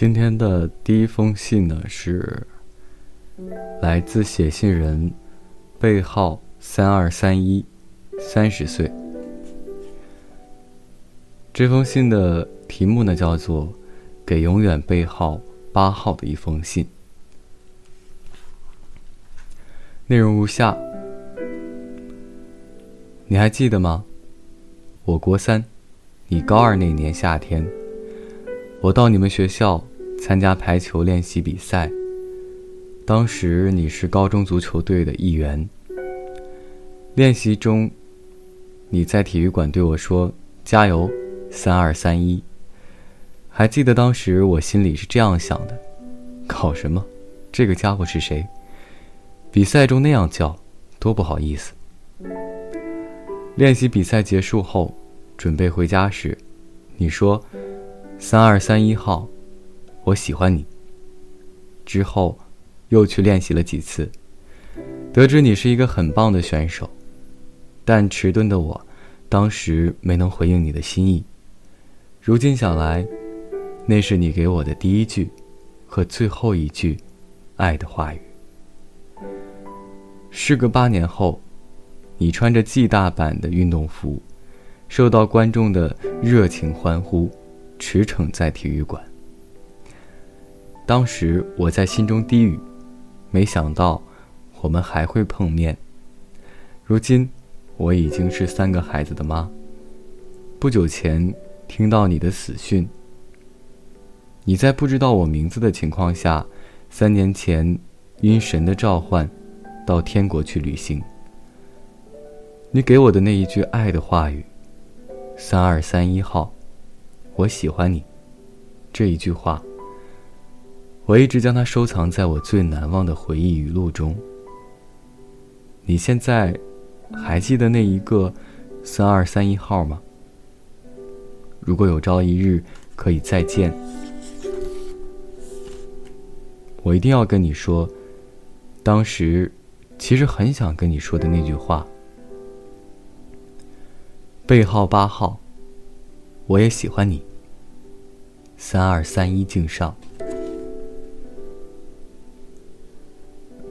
今天的第一封信呢，是来自写信人，背号三二三一，三十岁。这封信的题目呢，叫做《给永远背号八号的一封信》，内容如下：你还记得吗？我国三，你高二那年夏天，我到你们学校。参加排球练习比赛，当时你是高中足球队的一员。练习中，你在体育馆对我说：“加油，三二三一。”还记得当时我心里是这样想的：搞什么？这个家伙是谁？比赛中那样叫，多不好意思。练习比赛结束后，准备回家时，你说：“三二三一号。”我喜欢你。之后，又去练习了几次，得知你是一个很棒的选手，但迟钝的我，当时没能回应你的心意。如今想来，那是你给我的第一句，和最后一句，爱的话语。事隔八年后，你穿着暨大版的运动服，受到观众的热情欢呼，驰骋在体育馆。当时我在心中低语，没想到我们还会碰面。如今我已经是三个孩子的妈。不久前听到你的死讯，你在不知道我名字的情况下，三年前因神的召唤到天国去旅行。你给我的那一句爱的话语，三二三一号，我喜欢你，这一句话。我一直将它收藏在我最难忘的回忆语录中。你现在还记得那一个三二三一号吗？如果有朝一日可以再见，我一定要跟你说，当时其实很想跟你说的那句话。背号八号，我也喜欢你。三二三一，敬上。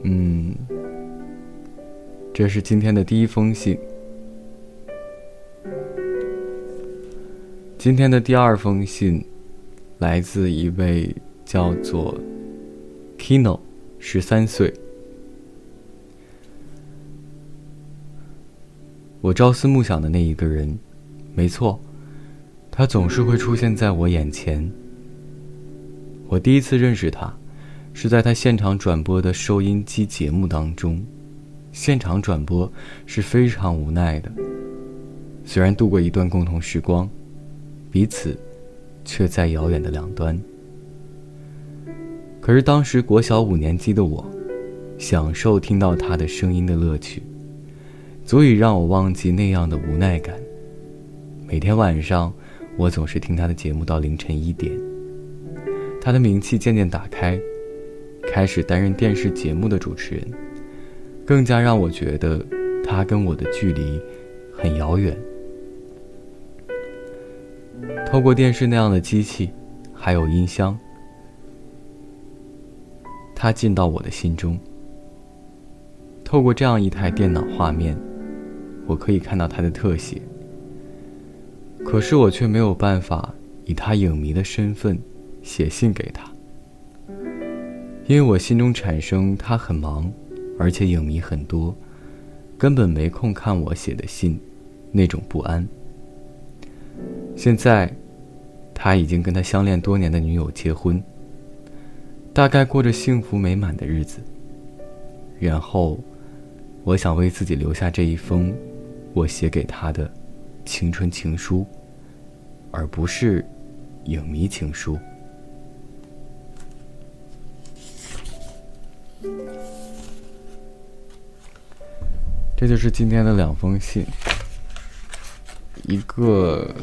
嗯，这是今天的第一封信。今天的第二封信，来自一位叫做 Kino，十三岁。我朝思暮想的那一个人，没错，他总是会出现在我眼前。我第一次认识他。是在他现场转播的收音机节目当中，现场转播是非常无奈的。虽然度过一段共同时光，彼此却在遥远的两端。可是当时国小五年级的我，享受听到他的声音的乐趣，足以让我忘记那样的无奈感。每天晚上，我总是听他的节目到凌晨一点。他的名气渐渐打开。开始担任电视节目的主持人，更加让我觉得他跟我的距离很遥远。透过电视那样的机器，还有音箱，他进到我的心中。透过这样一台电脑画面，我可以看到他的特写。可是我却没有办法以他影迷的身份写信给他。因为我心中产生他很忙，而且影迷很多，根本没空看我写的信，那种不安。现在，他已经跟他相恋多年的女友结婚，大概过着幸福美满的日子。然后，我想为自己留下这一封我写给他的青春情书，而不是影迷情书。这就是今天的两封信，一个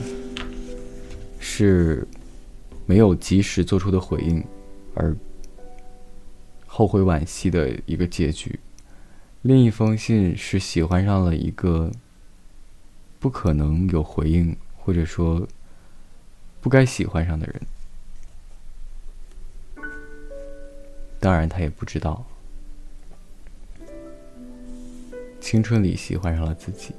是没有及时做出的回应，而后悔惋惜的一个结局；另一封信是喜欢上了一个不可能有回应，或者说不该喜欢上的人。当然他也不知道。青春里喜欢上了自己。